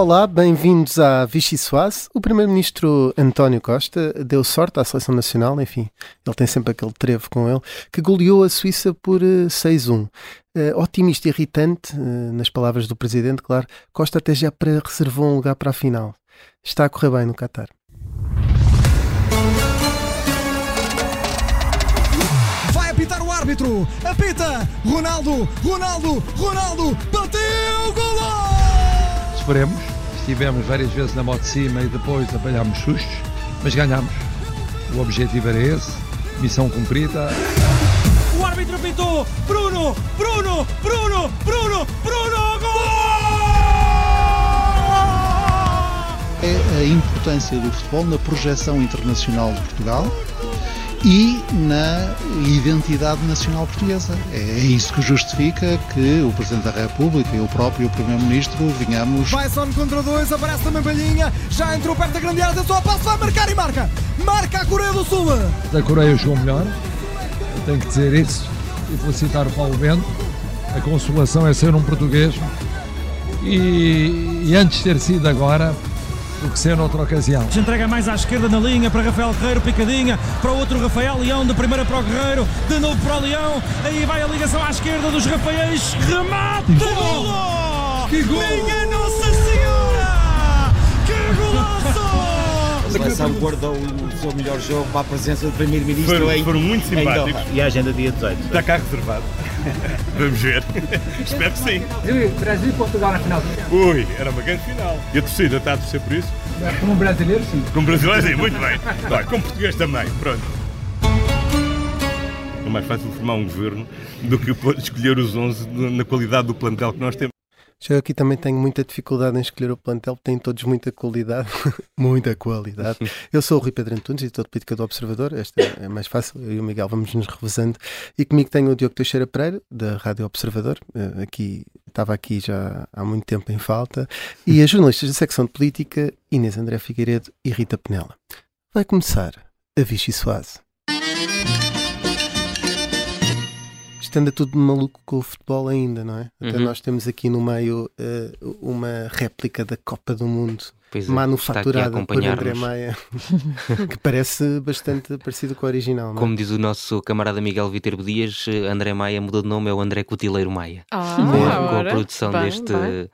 Olá, bem-vindos à Vichy Soase. O primeiro-ministro António Costa deu sorte à seleção nacional, enfim, ele tem sempre aquele trevo com ele, que goleou a Suíça por 6-1. Uh, otimista e irritante, uh, nas palavras do presidente, claro, Costa até já reservou um lugar para a final. Está a correr bem no Qatar. Vai apitar o árbitro, apita, Ronaldo, Ronaldo, Ronaldo, bateu, golo! Sofremos, estivemos várias vezes na moto de cima e depois apanhámos sustos, mas ganhámos. O objetivo era esse, missão cumprida. O árbitro apitou, Bruno, Bruno, Bruno, Bruno, Bruno, gol! É a importância do futebol na projeção internacional de Portugal e na identidade nacional portuguesa. É isso que justifica que o Presidente da República e o próprio Primeiro-Ministro vinhamos. Vai só contra dois, aparece também Palhinha, já entrou perto da grande área, só a passo, vai marcar e marca! Marca a Coreia do Sul! Da Coreia jogou melhor, eu tenho que dizer isso e felicitar o Paulo Bento. A consolação é ser um português e, e antes de ter sido agora, do que ser noutra ocasião. Se entrega mais à esquerda na linha para Rafael Guerreiro, picadinha para o outro Rafael Leão, de primeira para o Guerreiro, de novo para o Leão, aí vai a ligação à esquerda dos Rafaéis, remate! Golo! Que gol! Minha Nossa Senhora! Que golaço! A seleção guardou o seu melhor jogo para a presença do Primeiro-Ministro Foram, foram muito simpáticos. E a agenda dia 18? Está cá reservado. Vamos ver. Espero que sim. Brasil e Portugal na final. Ui, era uma grande final. E a torcida está a torcer por isso? Como brasileiro, sim. Como brasileiro, sim, muito bem. Vai, como português também, pronto. É mais fácil formar um governo do que escolher os 11 na qualidade do plantel que nós temos. Já aqui também tenho muita dificuldade em escolher o plantel, têm todos muita qualidade. muita qualidade. Eu sou o Rui Pedro Antunes, editor de política do Observador. Esta é mais fácil, eu e o Miguel vamos nos revezando. E comigo tenho o Diogo Teixeira Pereira, da Rádio Observador. Eh, Aqui, estava aqui já há muito tempo em falta. E as jornalistas da secção de política, Inês André Figueiredo e Rita Penela. Vai começar a Vichy Soase. Isto anda tudo maluco com o futebol ainda, não é? Até Uhum. nós temos aqui no meio eh, uma réplica da Copa do Mundo Pois é, manufaturada por André. Maia, que parece bastante parecido com o original, não é? Como diz o nosso camarada Miguel Viterbo Dias, eh, André Maia mudou de nome, é o André Cutileiro Maia. Ah, com, a, com a produção bem, deste, bem.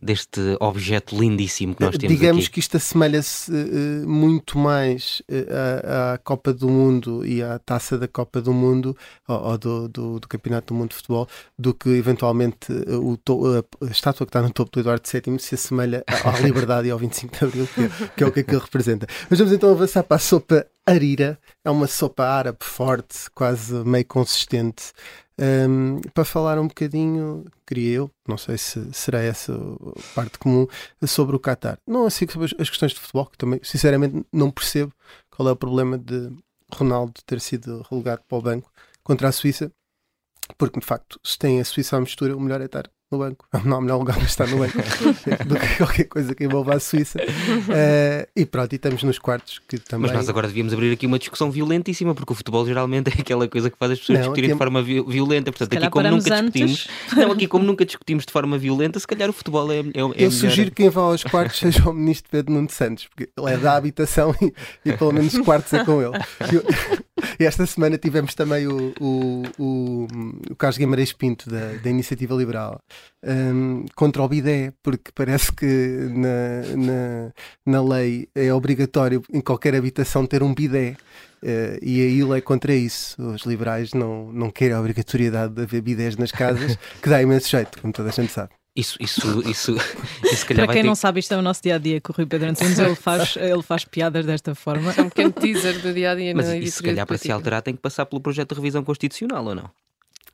Deste objeto lindíssimo que nós temos Digamos aqui. que isto assemelha-se eh, muito mais eh, à, à Copa do Mundo e à taça da Copa do Mundo ou, ou do, do, do Campeonato do Mundo de Futebol do que eventualmente o to- a, estátua que está no topo do Eduardo VII se assemelha à, à Liberdade e ao 25 de Abril, que é, que é o que aquilo representa. Mas vamos então avançar para a sopa arira. É uma sopa árabe forte, quase meio consistente. Um, para falar um bocadinho, queria eu, não sei se será essa a parte comum, sobre o Qatar. Não assim sobre as questões de futebol, que também, sinceramente, não percebo qual é o problema de Ronaldo ter sido relegado para o banco contra a Suíça, porque de facto, se tem a Suíça à mistura, o melhor é estar no banco. Não há melhor lugar para estar no banco do que qualquer coisa que envolva a Suíça. Eh, e pronto, e estamos nos quartos que também. Mas nós agora devíamos abrir aqui uma discussão violentíssima, porque o futebol geralmente é aquela coisa que faz as pessoas Não, discutirem de forma vi- violenta. Portanto, aqui como nunca antes. discutimos, não, aqui como nunca discutimos de forma violenta, se calhar o futebol é, é, é Eu melhor. sugiro que quem vá aos quartos seja o ministro Pedro Nuno Santos, porque ele é da habitação e, e pelo menos os quartos é com ele. E eu- E esta semana tivemos também o, o, o, o Carlos Guimarães Pinto, da, da Iniciativa Liberal, hum, contra o bidé, porque parece que na, na, na lei é obrigatório em qualquer habitação ter um bidé. Eh, e a ILA é contra isso. Os liberais não, não querem a obrigatoriedade de haver bidés nas casas, que dá imenso jeito, como toda a gente sabe. Isso, isso, isso, isso calhar Para vai quem ter não sabe, isto é o nosso dia a dia com o Rui Pedro Antunes. Ele faz, ele faz piadas desta forma. É um pequeno teaser do dia a dia Mas na isso, se calhar, para se alterar, tem que passar pelo projeto de revisão constitucional, ou não?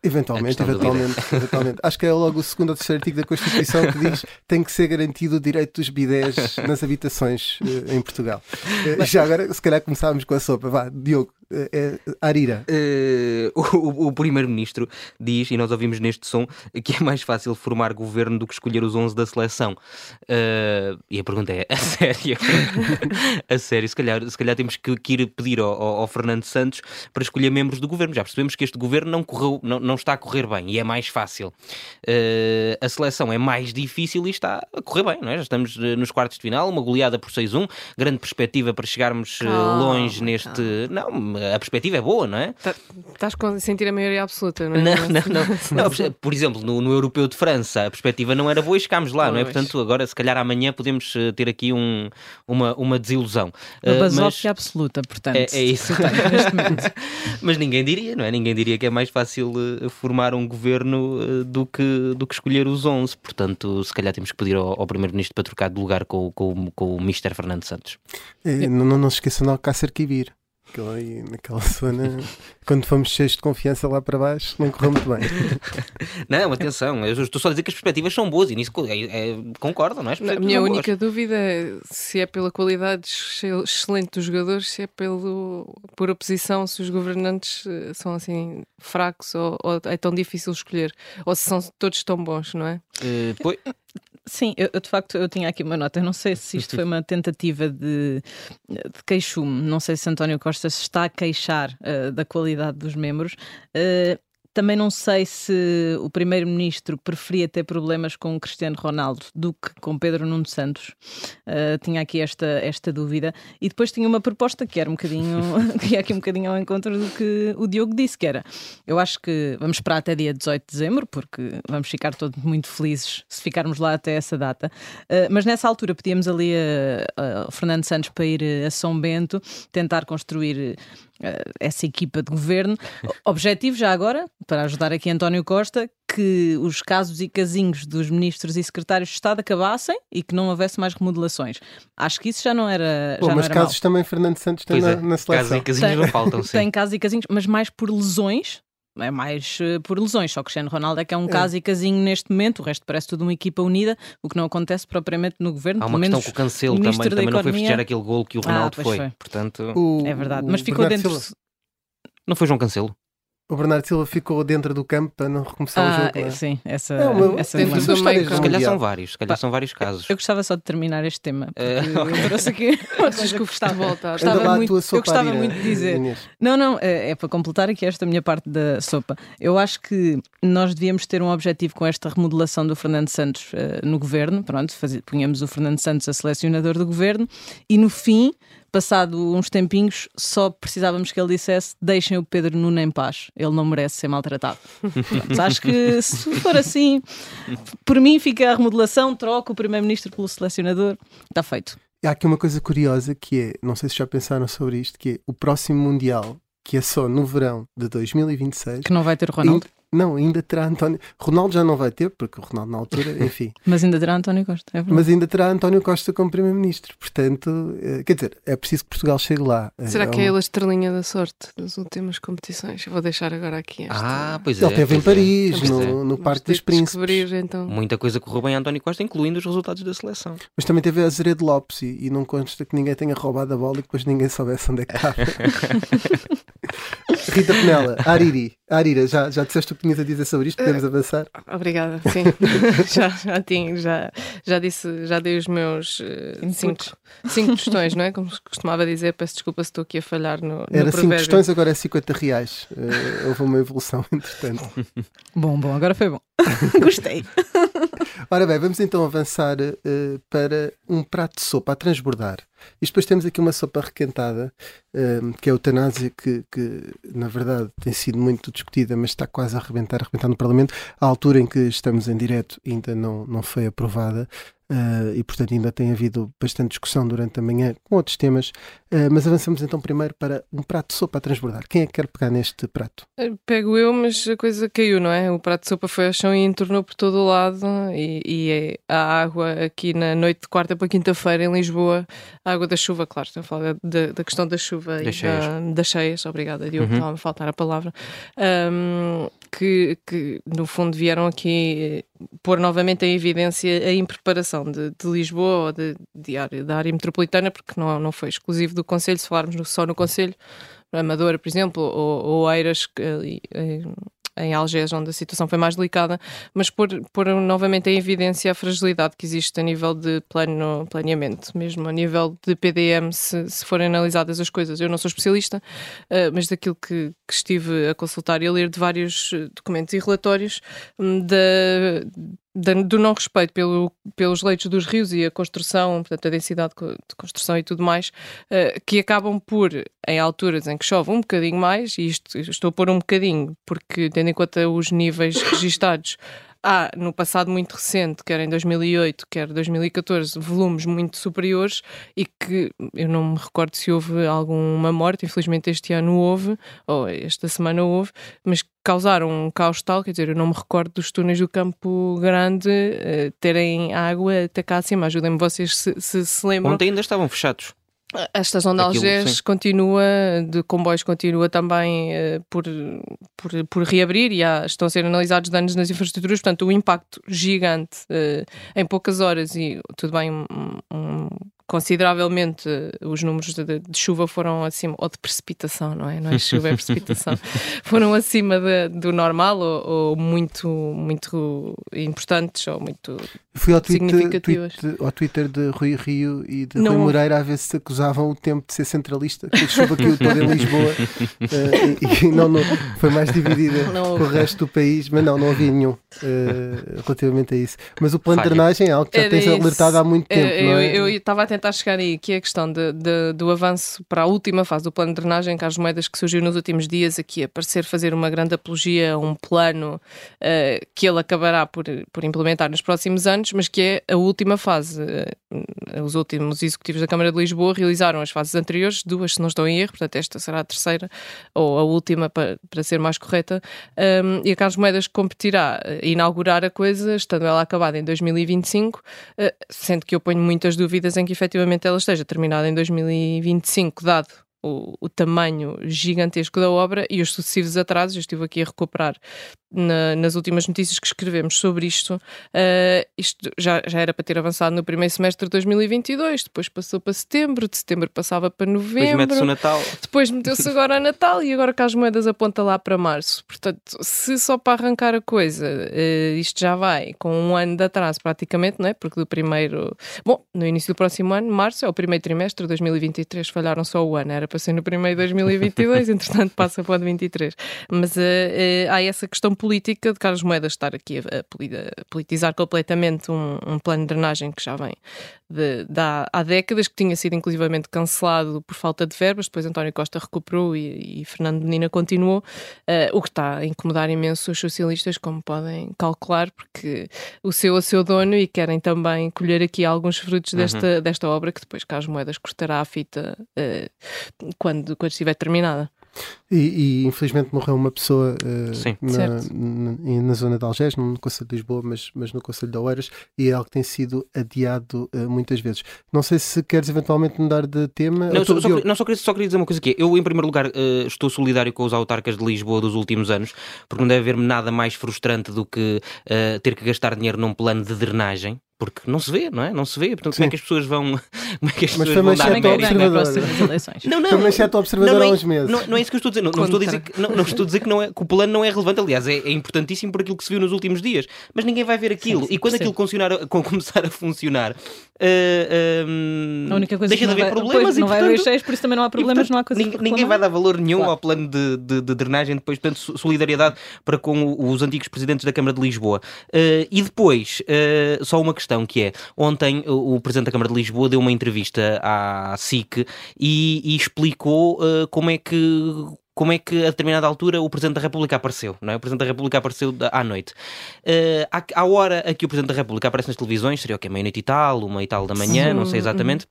Eventualmente, eventualmente, eventualmente. Acho que é logo o segundo ou terceiro artigo da Constituição que diz que tem que ser garantido o direito dos bidés nas habitações eh, em Portugal. Eh, já agora, se calhar começávamos com a sopa. Vá, Diogo, É, é Arira. Uh, o, o Primeiro-Ministro diz, e nós ouvimos neste som, que é mais fácil formar governo do que escolher os 11 da seleção. Uh, e a pergunta é: a sério? a sério, se calhar, se calhar temos que, que ir pedir ao, ao, Fernando Santos para escolher membros do governo. Já percebemos que este governo não, correu, não, não está a correr bem e é mais fácil. Uh, a seleção é mais difícil e está a correr bem, não é? Já estamos nos quartos de final, uma goleada por 6-1, grande perspectiva para chegarmos longe neste. Não, a perspectiva é boa, não é? Tá, estás a sentir a maioria absoluta, não é? Não, não, não. não por exemplo, no, no, Europeu de França, a perspectiva não era boa e chegámos lá, pois. não é? Portanto, agora, se calhar amanhã podemos eh, ter aqui um, uma, uma desilusão. Uma basófia mas... absoluta, portanto. É, é isso. mas ninguém diria, não é? Ninguém diria que é mais fácil eh, formar um governo eh, do que, do que escolher os 11. Portanto, se calhar temos que pedir ao, ao Primeiro-Ministro para trocar de lugar com, com, com o Mr. Fernando Santos. É, não, não, não se esqueçam de Alcácer Quibir. Aquilo aí, naquela zona, quando fomos cheios de confiança lá para baixo, não correu muito bem. não, atenção, eu estou só a dizer que as perspectivas são boas e nisso é, é, concordo, não é? A minha única dúvida é se é pela qualidade excelente dos jogadores, se é pelo, por oposição, se os governantes eh, são assim fracos ou, ou é tão difícil escolher, ou se são todos tão bons, não é? Uh, pois, Sim, eu, de facto eu tinha aqui uma nota. Eu não sei se isto foi uma tentativa de, de queixume. Não sei se António Costa se está a queixar uh, da qualidade dos membros. Uh, também não sei se o primeiro-ministro preferia ter problemas com o Cristiano Ronaldo do que com Pedro Nuno Santos. Uh, tinha aqui esta, esta dúvida. E depois tinha uma proposta que era um bocadinho, que ia aqui um bocadinho ao encontro do que o Diogo disse, que era eu acho que vamos esperar até dia 18 de dezembro, porque vamos ficar todos muito felizes se ficarmos lá até essa data. Uh, mas nessa altura pedíamos ali a, a Fernando Santos para ir a São Bento, tentar construir essa equipa de governo. Objetivo, já agora, para ajudar aqui António Costa, que os casos e casinhos dos ministros e secretários de Estado acabassem e que não houvesse mais remodelações. Acho que isso já não era. Bom, já mas era casos mal. também Fernando Santos tem na, é, na seleção. Casos e casinhos tem, não faltam, sim. Tem casos e casinhos, mas mais por lesões é mais uh, por lesões. Só que Cristiano Ronaldo é que é um é. caso e casinho neste momento, o resto parece tudo uma equipa unida, o que não acontece propriamente no governo. Há uma questão com o Cancelo também, também não foi festejar aquele gol que o ah, Ronaldo ah, foi. foi. Portanto... O, é verdade, mas ficou Bernardo dentro. Silva. Não foi João Cancelo? O Bernardo Silva ficou dentro do campo para não recomeçar ah, o jogo. É? Sim, essa, é uma, essa dentro do meio, se calhar são vários, se calhar são vários casos. Eu gostava só de terminar este tema. Uh, eu trouxe aqui outras que eu gostava, voltar. Gostava muito, eu gostava muito de dizer. Inês. Não, não, é, é, para completar aqui esta minha parte da sopa. Eu acho que nós devíamos ter um objetivo com esta remodelação do Fernando Santos uh, no governo. Pronto, punhamos o Fernando Santos a selecionador do governo e no fim passado uns tempinhos, só precisávamos que ele dissesse: deixem o Pedro Nuno em paz, ele não merece ser maltratado. Acho que se for assim, por mim fica a remodelação, troca o Primeiro-Ministro pelo selecionador, está feito. Há aqui uma coisa curiosa que é, não sei se já pensaram sobre isto, que é o próximo Mundial, que é só no verão de 2026. Que não vai ter Ronaldo? Não, ainda terá António. Ronaldo já não vai ter, porque o Ronaldo na altura, enfim. Mas ainda terá António Costa, é Mas ainda terá António Costa como Primeiro-Ministro. Portanto, eh, quer dizer, é preciso que Portugal chegue lá. Será é que é ele a estrelinha da sorte das últimas competições? Eu vou deixar agora aqui esta... Ah, pois é. Ele esteve em Paris, é. no, no Parque dos Príncipes. Então. Muita coisa correu bem a António Costa, incluindo os resultados da seleção. Mas também teve a Azeredo Lopes e, e não consta que ninguém tenha roubado a bola e depois ninguém soubesse onde é que estava. Rita Penela, Ariri. Arira, já, já disseste o que tinhas a dizer sobre isto? Podemos avançar? Obrigada, sim. já, já, tinha, já, já disse, já dei os meus uh, cinco, cinco questões, não é? Como costumava dizer, peço desculpa se estou aqui a falhar no. no Era cinco questões, agora é 50 reais. Uh, houve uma evolução, entretanto. Bom, bom, agora foi bom. Gostei. Ora bem, vamos então avançar uh, para um prato de sopa a transbordar. E depois temos aqui uma sopa requentada, uh, que é a eutanásia, que, que, na verdade tem sido muito discutida, mas está quase a arrebentar, a arrebentar no Parlamento. À altura em que estamos em direto ainda não, não foi aprovada. Uh, e portanto ainda tem havido bastante discussão durante a manhã com outros temas, uh, mas avançamos então primeiro para um prato de sopa a transbordar. Quem é que quer pegar neste prato? Eh, pego eu, mas a coisa caiu, não é? O prato de sopa foi ao chão e entornou por todo o lado e, e é a água aqui na noite de quarta para quinta-feira em Lisboa, a água da chuva, claro, estou a falar da, da questão da chuva das e cheias. Da, das cheias, obrigada Diogo, uhum. estava a faltar a palavra, um, que, que no fundo vieram aqui pôr novamente em evidência a impreparação de, de Lisboa ou de, de área, da área metropolitana, porque não, não foi exclusivo do Conselho, se falarmos no, só no Conselho, Amadora, por exemplo, ou, ou Eiras, que, em Algés, onde a situação foi mais delicada, mas pôr, pôr novamente em evidência a fragilidade que existe a nível de plano, planeamento, mesmo a nível de PDM, se, se forem analisadas as coisas. Eu não sou especialista, uh, mas daquilo que, que, estive a consultar e a ler de vários eh, documentos e relatórios um, da, do não respeito pelo, pelos leitos dos rios e a construção, portanto, a densidade de construção e tudo mais, uh, que acabam por, em alturas em que chove um bocadinho mais, e isto estou a pôr um bocadinho, porque tendo em conta os níveis registados há, no passado muito recente, quer em 2008, quer 2014, volumes muito superiores e que eu não me recordo se houve alguma morte, infelizmente este ano houve, ou esta semana houve, mas causaram um caos tal, quer dizer, eu não me recordo dos túneis do Campo Grande uh, terem água até cá acima. Ajudem-me vocês se, se se lembram. Ontem ainda estavam fechados. A estação de Algés continua, de comboios continua também uh, por, por, por, reabrir e há, estão a ser analisados danos nas infraestruturas, portanto o impacto gigante uh, em poucas horas e tudo bem, um, um, consideravelmente os números de, de, chuva foram acima, ou de precipitação, não é? Não é chuva, é precipitação. foram acima de, do normal ou, ou, muito, muito importantes ou muito Fui ao significativas. Tweet, ao Twitter de Rui Rio e de não. Rui Moreira a ver se acusavam o tempo de ser centralista, que a chuva caiu toda em Lisboa uh, e, e não, não, foi mais dividida não. com o resto do país, mas não, não havia nenhum uh, relativamente a isso. Mas o plano Falha. de drenagem é algo que já tens alertado há muito tempo. É, eu estava a tentar chegar aí, que é a questão de, de, do avanço para a última fase do plano de drenagem, Carlos Moedas, que surgiu nos últimos dias aqui a parecer fazer uma grande apologia a um plano uh, que ele acabará por, por implementar nos próximos anos, mas que é a última fase. Uh, os últimos executivos da Câmara de Lisboa realizaram as fases anteriores, duas se não estou em erro, portanto esta será a terceira ou a última para, para ser mais correta, um, e a Carlos Moedas competirá a inaugurar a coisa, estando ela acabada em 2025, uh, sendo que eu ponho muitas dúvidas em que efetivamente ela esteja terminada em 2025, dado o, o, tamanho gigantesco da obra e os sucessivos atrasos. Eu estive aqui a recuperar na, nas últimas notícias que escrevemos sobre isto. Uh, isto já, já era para ter avançado no primeiro semestre de 2022, depois passou para setembro, de setembro passava para novembro. Depois mete-se o Natal. Depois meteu-se agora a Natal e agora que as moedas aponta lá para março. Portanto, se só para arrancar a coisa uh, isto já vai com um ano de atraso praticamente, não é? Porque do primeiro. Bom, no início do próximo ano, março, é o primeiro trimestre de 2023, falharam só o ano, era para ser no primeiro 2022, entretanto passa para o de 23. Mas uh, há essa questão política de Carlos Moedas estar aqui a, politizar completamente um, um, plano de drenagem que já vem de, de há, há, décadas, que tinha sido inclusivamente cancelado por falta de verbas, depois António Costa recuperou e, e Fernando Menina continuou, uh, o que está a incomodar imenso os socialistas, como podem calcular, porque o seu a seu dono e querem também colher aqui alguns frutos uhum. desta, desta obra que depois Carlos Moedas cortará a fita quando, quando estiver terminada. E, e, infelizmente morreu uma pessoa uh, na, na, na, zona de Algés, não no Conselho de Lisboa, mas, mas no Conselho de Oeiras, e é algo que tem sido adiado uh, muitas vezes. Não sei se queres eventualmente mudar de tema. Não, só, só, não só, queria, só queria dizer uma coisa aqui. Eu, em primeiro lugar, uh, estou solidário com os autarcas de Lisboa dos últimos anos, porque não deve haver nada mais frustrante do que ter que gastar dinheiro num plano de drenagem porque não se vê, não é? Não se vê. Portanto, Sim. como é que as pessoas vão. Como é que as Mas pessoas vão dar mérito? Não, não. Foi manchete observador há uns meses. Não, não, é isso que eu estou a dizer. Não, não estou a dizer que, não, não, estou a dizer que, não é, que o plano não é relevante. Aliás, é, é, importantíssimo por aquilo que se viu nos últimos dias. Mas ninguém vai ver aquilo. Sim, sim, e quando aquilo começar a funcionar, uh, uh, a única coisa deixa de haver vai, problemas. não vai haver cheios, por isso também não há problemas, portanto, não há coisa Ninguém, ninguém vai dar valor nenhum claro. ao plano de, de, de, drenagem. Depois, portanto, solidariedade para com os antigos presidentes da Câmara de Lisboa. Uh, e depois, só uma questão que é: ontem o Presidente da Câmara de Lisboa deu uma entrevista à SIC e, e explicou uh, como é que como é que a determinada altura o Presidente da República apareceu, não é? O Presidente da República apareceu à noite. Uh, à, à, hora a que o Presidente da República aparece nas televisões, seria o que? Meia-noite e tal, uma e tal da manhã, Sim. não sei exatamente.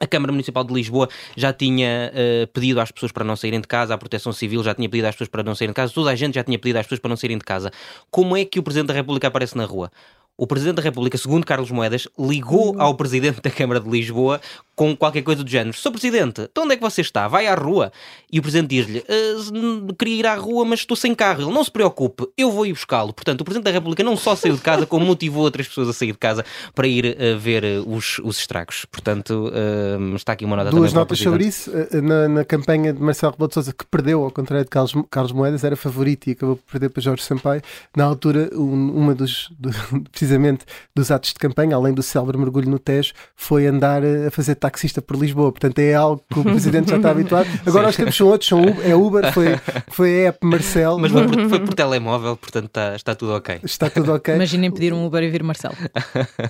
A Câmara Municipal de Lisboa já tinha uh, pedido às pessoas para não saírem de casa, a Proteção Civil já tinha pedido às pessoas para não saírem de casa, toda a gente já tinha pedido às pessoas para não saírem de casa. Como é que o Presidente da República aparece na rua? O Presidente da República, segundo Carlos Moedas, ligou ao Presidente da Câmara de Lisboa com qualquer coisa do género. Sr. Presidente, então onde é que você está? Vai à rua. E o Presidente diz-lhe, "Ah, queria ir à rua, mas estou sem carro. Ele, não se preocupe, eu vou ir buscá-lo. Portanto, o Presidente da República não só saiu de casa, como motivou outras pessoas a sair de casa para ir ah, ver ah, os, os estragos. Portanto, ah, está aqui uma nota Duas notas sobre isso. Eh, Na, na campanha de Marcelo Rebelo de Sousa, que perdeu, ao contrário de Carlos, Carlos Moedas, era favorito e acabou por perder para Jorge Sampaio. Na altura, um, uma dos, do- precisamente dos atos de campanha, além do célebre mergulho no Tejo, foi andar eh, a fazer taxista por Lisboa. Portanto, é algo que o Presidente já está habituado. Agora os tempos são outros, são Uber, é Uber, foi, foi a app Marcelo. Mas foi por, foi por telemóvel, portanto está, está tudo ok. Está tudo ok. Imaginem pedir um Uber e vir Marcelo.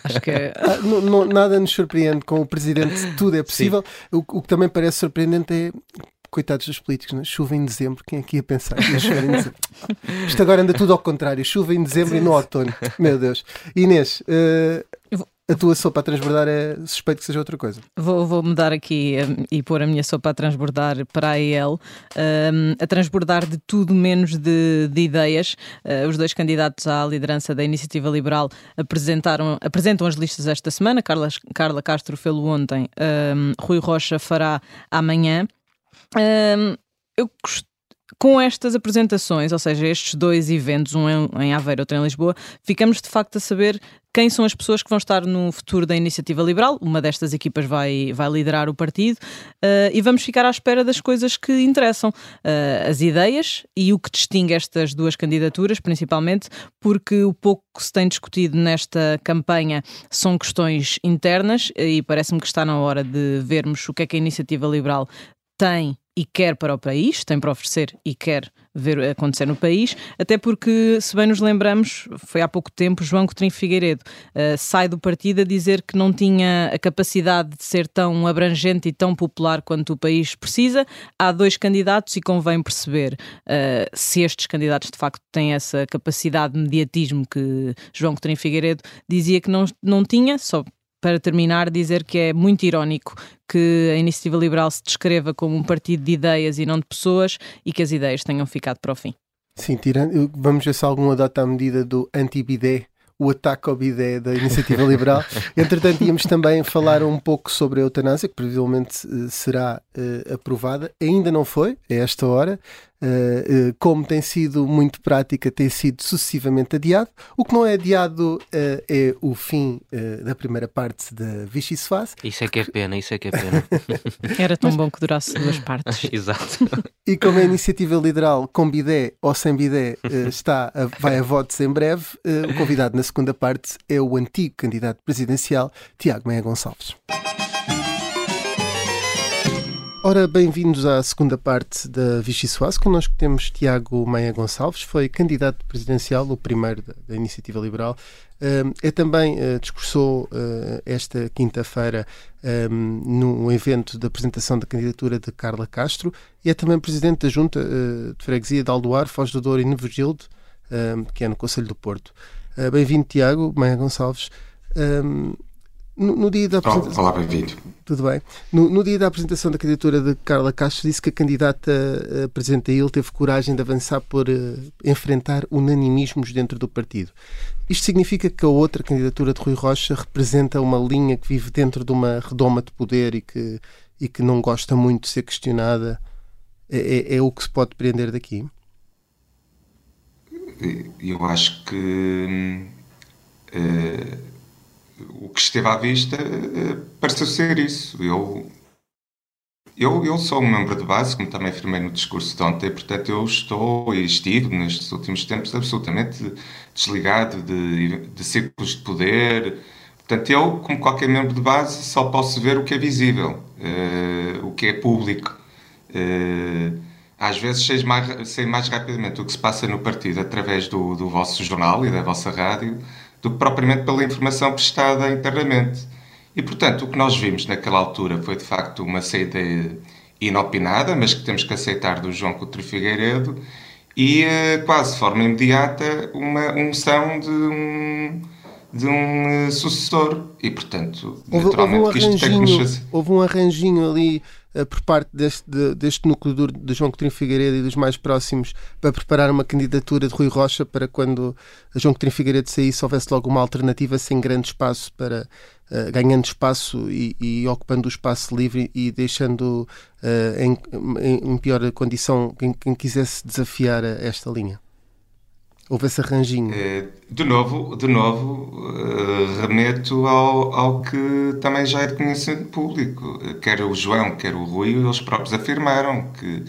Acho que é. Ah, não- não- nada nos surpreende com o Presidente, tudo é possível. O, o que também parece surpreendente é. Coitados dos políticos, não é? chuva em dezembro, quem é que ia pensar? que ia chover em dezembro? Isto agora anda tudo ao contrário, chuva em dezembro e no outono. Meu Deus. Inês, vou- a tua sopa a transbordar é suspeito que seja outra coisa. Vou, vou mudar aqui hum, e pôr a minha sopa a transbordar para a EL, hum, a transbordar de tudo menos de, de ideias. Uh, os dois candidatos à liderança da Iniciativa Liberal apresentaram, apresentam as listas esta semana. Carla, Carla Castro fez-lo ontem, hum, Rui Rocha fará amanhã. Hum, eu com estas apresentações, ou seja, estes dois eventos, um em, Aveiro, outro em Lisboa, ficamos de facto a saber quem são as pessoas que vão estar no futuro da Iniciativa Liberal. Uma destas equipas vai, vai liderar o partido eh, e vamos ficar à espera das coisas que interessam. Eh, as ideias e o que distingue estas duas candidaturas, principalmente porque o pouco que se tem discutido nesta campanha são questões internas e parece-me que está na hora de vermos o que é que a Iniciativa Liberal tem e quer para o país, tem para oferecer e quer ver acontecer no país, até porque, se bem nos lembramos, foi há pouco tempo, João Coutinho Figueiredo eh, sai do partido a dizer que não tinha a capacidade de ser tão abrangente e tão popular quanto o país precisa. Há dois candidatos e convém perceber eh, se estes candidatos de facto têm essa capacidade de mediatismo que João Coutinho Figueiredo dizia que não, não tinha, só para terminar, dizer que é muito irónico que a Iniciativa Liberal se descreva como um partido de ideias e não de pessoas e que as ideias tenham ficado para o fim. Sim, tirando, vamos ver se algum adota a medida do anti-bidé, o ataque ao bidé da Iniciativa Liberal. Entretanto, íamos também falar um pouco sobre a eutanásia, que previsivelmente eh, será eh, aprovada. Ainda não foi, a esta hora. Eh, eh, como tem sido muito prática, tem sido sucessivamente adiado. O que não é adiado eh, é o fim da primeira parte da Vichy se faz. Isso é que é pena, isso é que é pena. Era tão bom que durasse duas partes. Exato. E como a iniciativa liberal com bidé ou sem bidé está a- vai a votos em breve, o convidado na segunda parte é o antigo candidato presidencial Tiago Meia Gonçalves. Ora, bem-vindos à segunda parte da Vichy Soase. Connosco temos Tiago Meia Gonçalves, foi candidato presidencial, o primeiro da, da Iniciativa Liberal. É também uh, discursou uh, esta quinta-feira num evento da apresentação da candidatura de Carla Castro e é também presidente da Junta uh, de Freguesia de Aldoar, Foz do Douro e um, que é no Conselho do Porto. Bem-vindo, Tiago Meia Gonçalves. No, no dia da apresentação. Olá, bem-vindo. Tudo bem. No, no, dia da apresentação da candidatura de Carla Castro, disse que a candidata a presidente da IL teve coragem de avançar por uh, enfrentar unanimismos dentro do partido. Isto significa que a outra candidatura de Rui Rocha representa uma linha que vive dentro de uma redoma de poder e que, e que não gosta muito de ser questionada. É, é, é o que se pode prender daqui? Eu acho que. Uh, o que esteve à vista uh, pareceu ser isso. Eu, eu, eu sou um membro de base, como também afirmei no discurso de ontem, portanto eu estou e estive nestes últimos tempos absolutamente desligado de, de círculos de poder. Portanto, eu, como qualquer membro de base, só posso ver o que é visível, uh, o que é público. às vezes sei mais, sei mais rapidamente o que se passa no partido através do, do vosso jornal e da vossa rádio do que propriamente pela informação prestada internamente. E, portanto, o que nós vimos naquela altura foi, de facto, uma saída inopinada, mas que temos que aceitar do João Coutinho Figueiredo, e, quase de forma imediata, uma unção de um, de um uh, sucessor. E, portanto, houve, naturalmente houve um que isto tem que nos fazer. houve um arranjinho ali por parte deste, de- deste núcleo duro de João Coutinho Figueiredo e dos mais próximos para preparar uma candidatura de Rui Rocha para quando João Coutinho Figueiredo saísse houvesse logo uma alternativa sem grande espaço para uh, ganhando espaço e, e ocupando o espaço livre e deixando uh, em, em- em pior condição quem, quem quisesse desafiar esta linha. Houve esse arranjinho. Eh, De novo, de novo eh, remeto ao, ao que também já é de conhecimento público. Quer o João, quer o Rui, eles próprios afirmaram que,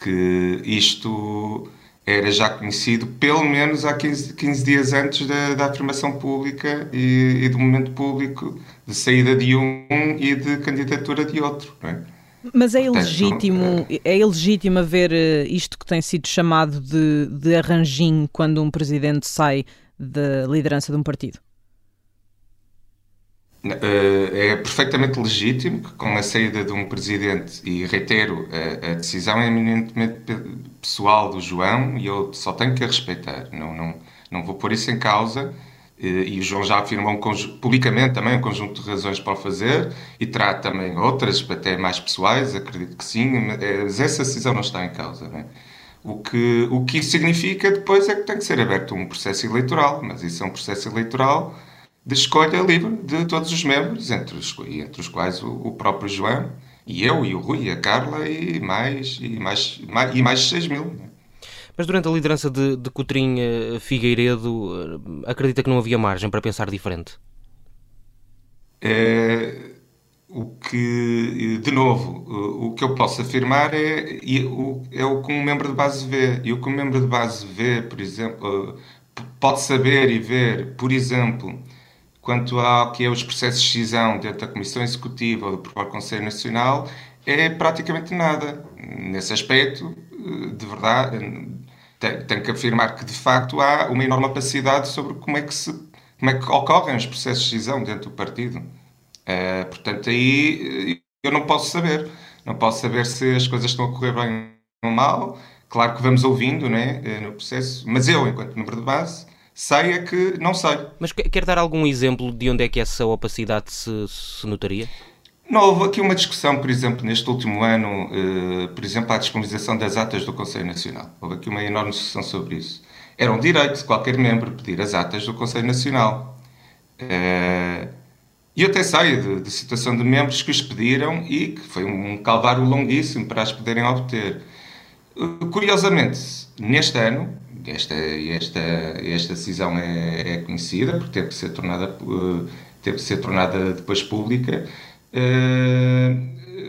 que isto era já conhecido pelo menos há 15, 15 dias antes da, da afirmação pública e, e do momento público de saída de um e de candidatura de outro. Não é? Mas é ilegítimo, é ilegítimo haver eh, isto que tem sido chamado de, de arranjinho quando um presidente sai da liderança de um partido? Eh, É perfeitamente legítimo que, com a saída de um presidente, e reitero, a, a decisão é eminentemente pe- pessoal do João e eu só tenho que a respeitar. Não, não, não vou pôr isso em causa. Eh, E o João já afirmou um publicamente também um conjunto de razões para o fazer e terá também outras, até mais pessoais, acredito que sim, mas essa decisão não está em causa. É? O que, o que isso significa depois é que tem que ser aberto um processo eleitoral, mas isso é um processo eleitoral de escolha livre de todos os membros, entre os, entre os quais o, o próprio João, e eu, e o Rui, e a Carla, e mais, e mais, mais, e mais 6 mil. né? Mas durante a liderança de, de eh, Figueiredo, eh, acredita que não havia margem para pensar diferente? É, o que, de novo, o, o que eu posso afirmar é, o, é o que um membro de base vê. E o que um membro de base vê, por exemplo, eh, pode saber e ver, por exemplo, quanto ao que é os processos de decisão dentro da Comissão Executiva ou do próprio Conselho Nacional, é praticamente nada. Nesse aspecto, eh, de verdade, tenho que afirmar que, de facto, há uma enorme opacidade sobre como é que, se, como é que ocorrem os processos de decisão dentro do partido. Eh, portanto, aí eh, eu não posso saber. Não posso saber se as coisas estão a correr bem ou mal. Claro que vamos ouvindo né, no processo, mas eu, enquanto membro de base, sei é que não sei. Mas que- quer dar algum exemplo de onde é que essa opacidade se, se notaria? Não houve aqui uma discussão, por exemplo, neste último ano, eh, por exemplo, à disponibilização das atas do Conselho Nacional. Houve aqui uma enorme discussão sobre isso. Era um direito de qualquer membro pedir as atas do Conselho Nacional. Eh, E eu até sei de, de situação de membros que os pediram e que foi um calvário longuíssimo para as poderem obter. Uh, Curiosamente, neste ano, esta, esta, esta decisão é, é conhecida, porque teve que ser tornada, teve que ser tornada depois pública,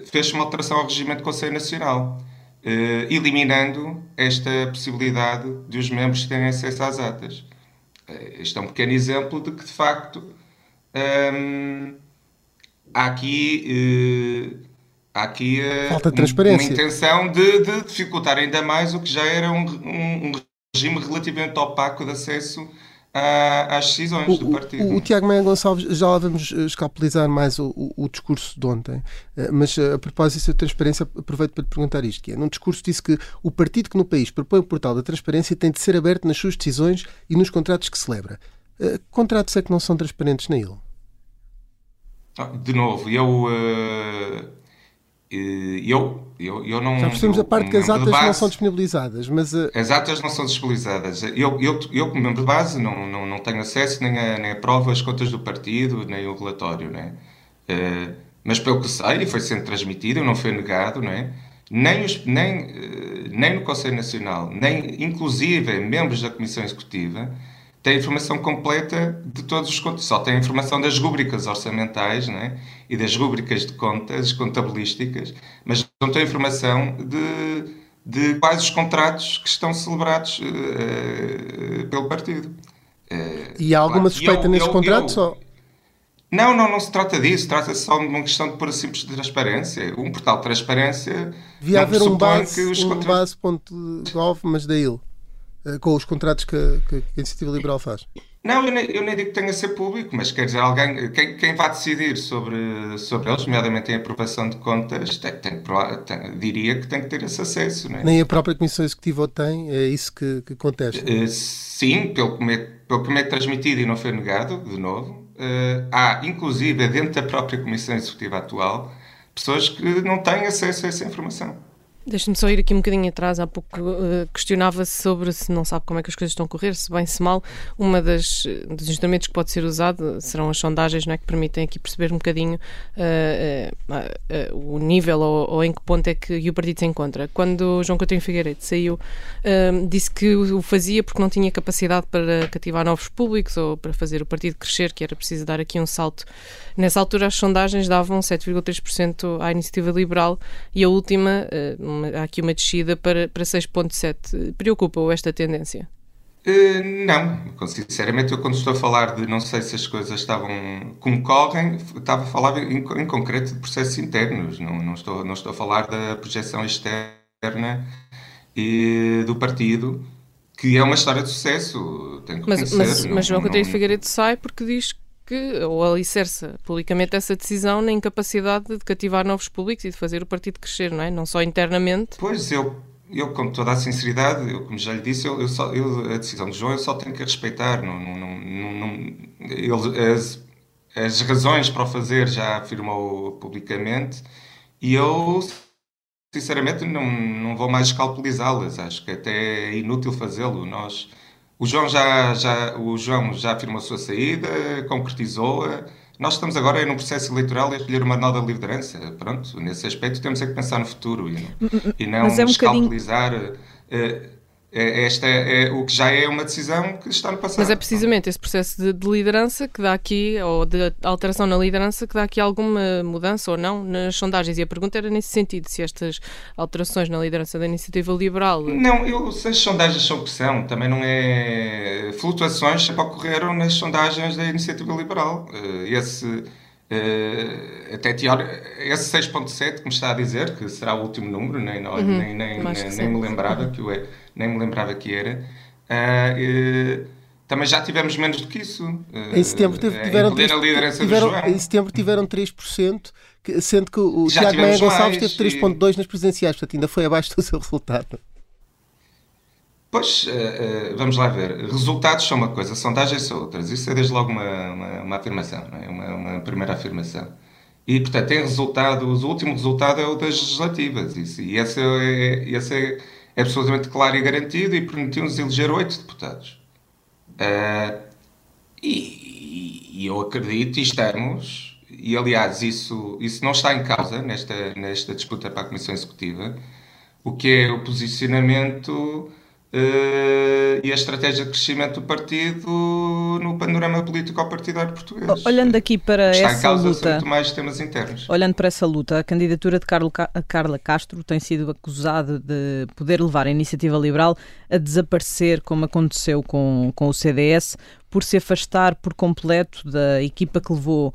fez uma alteração ao regimento do Conselho Nacional, uh, eliminando esta possibilidade de os membros terem acesso às atas. Uh, Este é um pequeno exemplo de que, de facto, hum, há aqui. há aqui Falta de transparência. uma intenção de, de dificultar ainda mais o que já era um, um- um regime relativamente opaco de acesso a- às decisões do partido. O, o Tiago Maia Gonçalves, já lá vamos eh, escapulizar mais o, discurso de ontem, Eh, mas eh, a propósito da transparência, aproveito para lhe perguntar isto, que é, num discurso disse que o partido que no país propõe o portal da transparência tem de ser aberto nas suas decisões e nos contratos que celebra. Que contratos é que não são transparentes na ele? Ah, De novo, eu. eh, eu, eu, eu não. Já percebemos eu, a parte que as atas de não base- são disponibilizadas, mas eh, As atas não são disponibilizadas. Eu, eu, eu como membro de base, não, não, não tenho acesso nem a, nem a prova, as contas do partido, nem o relatório, né? Eh, mas pelo que sei, e foi sendo transmitido, não foi negado, não é? Nem, os, nem, eh, nem no Conselho Nacional, nem inclusive membros da Comissão Executiva, têm informação completa de todos os contos. Só têm informação das rúbricas orçamentais né? e das rúbricas de contas contabilísticas, mas não têm informação de, de quais os contratos que estão celebrados eh, pelo partido. Eh, e há alguma claro, suspeita eu- nesses eu- contratos? eu- ou- não, não, não se trata disso. Trata-se só de uma questão de pura simples transparência. Um portal de transparência. Devia não haver um base, um contratos- base.gov, mas da ele, com os contratos que, que a Iniciativa Liberal faz. Não, eu nem, eu nem digo que tenha a ser público, mas quer dizer, alguém, quem, quem vai decidir sobre, sobre eles, nomeadamente em aprovação de contas, tem, tem, tem, diria que tem que ter esse acesso. Não é? Nem a própria Comissão Executiva o tem, é isso que, que contesta. Uh, sim, pelo que, me, pelo que me é transmitido e não foi negado, de novo. Uh, há, inclusive, dentro da própria Comissão Executiva atual, pessoas que não têm acesso a essa informação. Deixa-me só ir aqui um bocadinho atrás. Há pouco uh, questionava-se sobre se não sabe como é que as coisas estão a correr, se bem, se mal. Uma das dos instrumentos que pode ser usado serão as sondagens, não é, que permitem aqui perceber um bocadinho uh, uh, o nível ou, ou, em que ponto é que o partido se encontra. Quando João Coutinho Figueiredo saiu, disse que o fazia porque não tinha capacidade para cativar novos públicos ou para fazer o partido crescer, que era preciso dar aqui um salto. Nessa altura, as sondagens davam 7,3% à iniciativa liberal e a última uma, há aqui uma descida para, para 6,7. Preocupa-o esta tendência? Uh, não, sinceramente, eu quando estou a falar de não sei se as coisas estavam como correm, estava a falar em, em concreto de processos internos, não, não, estou, não estou a falar da projeção externa e do partido, que é uma história de sucesso. Tenho que mas, mas, não, mas João Coutinho Figueiredo sai porque diz que, ou alicerça publicamente essa decisão na incapacidade de cativar novos públicos e de fazer o partido crescer, não é? Não só internamente. Pois, eu, eu com toda a sinceridade, eu, como já lhe disse, eu, eu só, eu, a decisão de João eu só tenho que respeitar. Não, não, não, ele, as, as razões para o fazer já afirmou publicamente e eu sinceramente não, não vou mais escalpelizá-las. Acho que até é inútil fazê-lo. Nós o João já, já, o João já afirmou a sua saída, concretizou-a. Nós estamos agora num processo eleitoral a escolher uma nova liderança. Pronto, nesse aspecto temos é que pensar no futuro e não, e não é um escalpelizar. Uh, é, esta é, é, o que já é uma decisão que está no passado. Mas é precisamente esse processo de, de, liderança que dá aqui, ou de alteração na liderança, que dá aqui alguma mudança ou não nas sondagens. E a pergunta era nesse sentido, se estas alterações na liderança da iniciativa liberal. Não, eu, se as sondagens são o que são, também não é. Flutuações sempre ocorreram nas sondagens da iniciativa liberal. Eh, esse. Uh, até teor... esse 6.7 que me está a dizer que será o último número nem, uhum, nem, nem, nem, nem me lembrava que o é nem me lembrava que era. Uh, também já tivemos menos do que isso. Uh, em setembro teve, tiveram, em, 3, tiveram, em setembro tiveram 3%, sendo que o já Tiago Maia Gonçalves teve 3,2% e... nas presidenciais, portanto ainda foi abaixo do seu resultado. Pois, uh, uh, vamos lá ver. Resultados são uma coisa, sondagens são outras. Isso é desde logo uma, uma, uma afirmação, é? uma, uma, primeira afirmação. E, portanto, tem resultados, o último resultado é o das legislativas. Isso, e esse é, esse é é absolutamente claro e garantido e permitiu-nos eleger oito deputados. Uh, e, e, eu acredito e estamos, e aliás isso, isso não está em causa nesta, nesta disputa para a Comissão Executiva, o que é o posicionamento e a estratégia de crescimento do partido no panorama político partidário português. Olhando aqui para Está essa em causa, luta, mais temas internos. Olhando para essa luta, a candidatura de Carla Castro tem sido acusada de poder levar a iniciativa liberal a desaparecer, como aconteceu com, com o CDS, por se afastar por completo da equipa que levou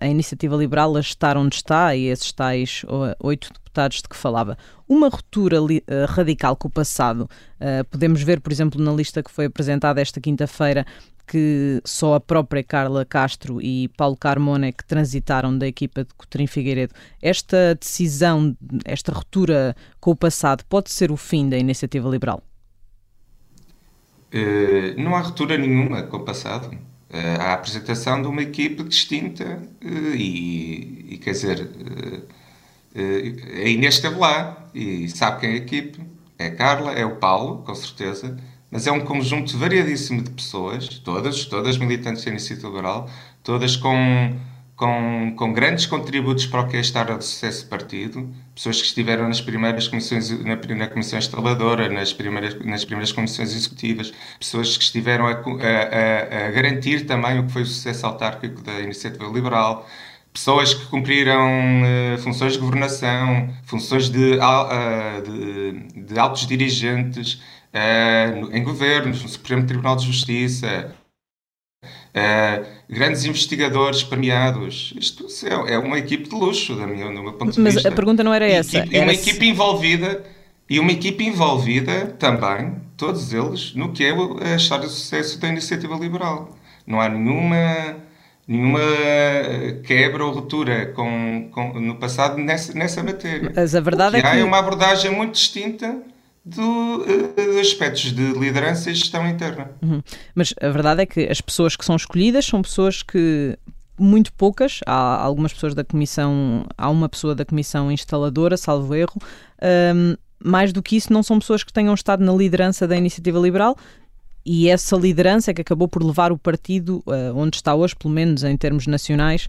a iniciativa liberal a estar onde está e esses tais oito deputados de que falava. Uma ruptura uh, radical com o passado, uh, podemos ver, por exemplo, na lista que foi apresentada esta quinta-feira, que só a própria Carla Castro e Paulo Carmona é que transitaram da equipa de Coutrinho Figueiredo. Esta decisão, esta ruptura com o passado, pode ser o fim da iniciativa liberal? Uh, não há ruptura nenhuma com o passado. Há a apresentação de uma equipe distinta uh, e, e, quer dizer, a Inês esteve lá e sabe quem é a equipe. É a Carla, é o Paulo, com certeza, mas é um conjunto variadíssimo de pessoas, todas, todas militantes da Iniciativa Liberal, todas com com, com grandes contributos para o que é a história do sucesso do partido, pessoas que estiveram nas primeiras comissões, na, na comissão instaladora, nas primeiras, nas primeiras comissões executivas, pessoas que estiveram a, a, a garantir também o que foi o sucesso autárquico da iniciativa liberal, pessoas que cumpriram uh, funções de governação, funções de, uh, de, de altos dirigentes uh, em governos, no Supremo Tribunal de Justiça, Uh, grandes investigadores premiados. Isto é, é uma equipe de luxo, da minha, do meu ponto de Mas vista. Mas a pergunta não era essa. E, era uma se... equipe envolvida, e uma equipe envolvida também, todos eles, no que é a história de sucesso da iniciativa liberal. Não há nenhuma, nenhuma quebra ou ruptura com, com, no passado nessa, nessa matéria. Mas a verdade o que é há que. é uma abordagem muito distinta do, eh, dos aspectos de liderança e gestão interna. Uhum. Mas a verdade é que as pessoas que são escolhidas são pessoas que muito poucas, há algumas pessoas da comissão, há uma pessoa da comissão instaladora, salvo erro, um, mais do que isso, não são pessoas que tenham estado na liderança da iniciativa liberal e essa liderança é que acabou por levar o partido uh, onde está hoje, pelo menos em termos nacionais.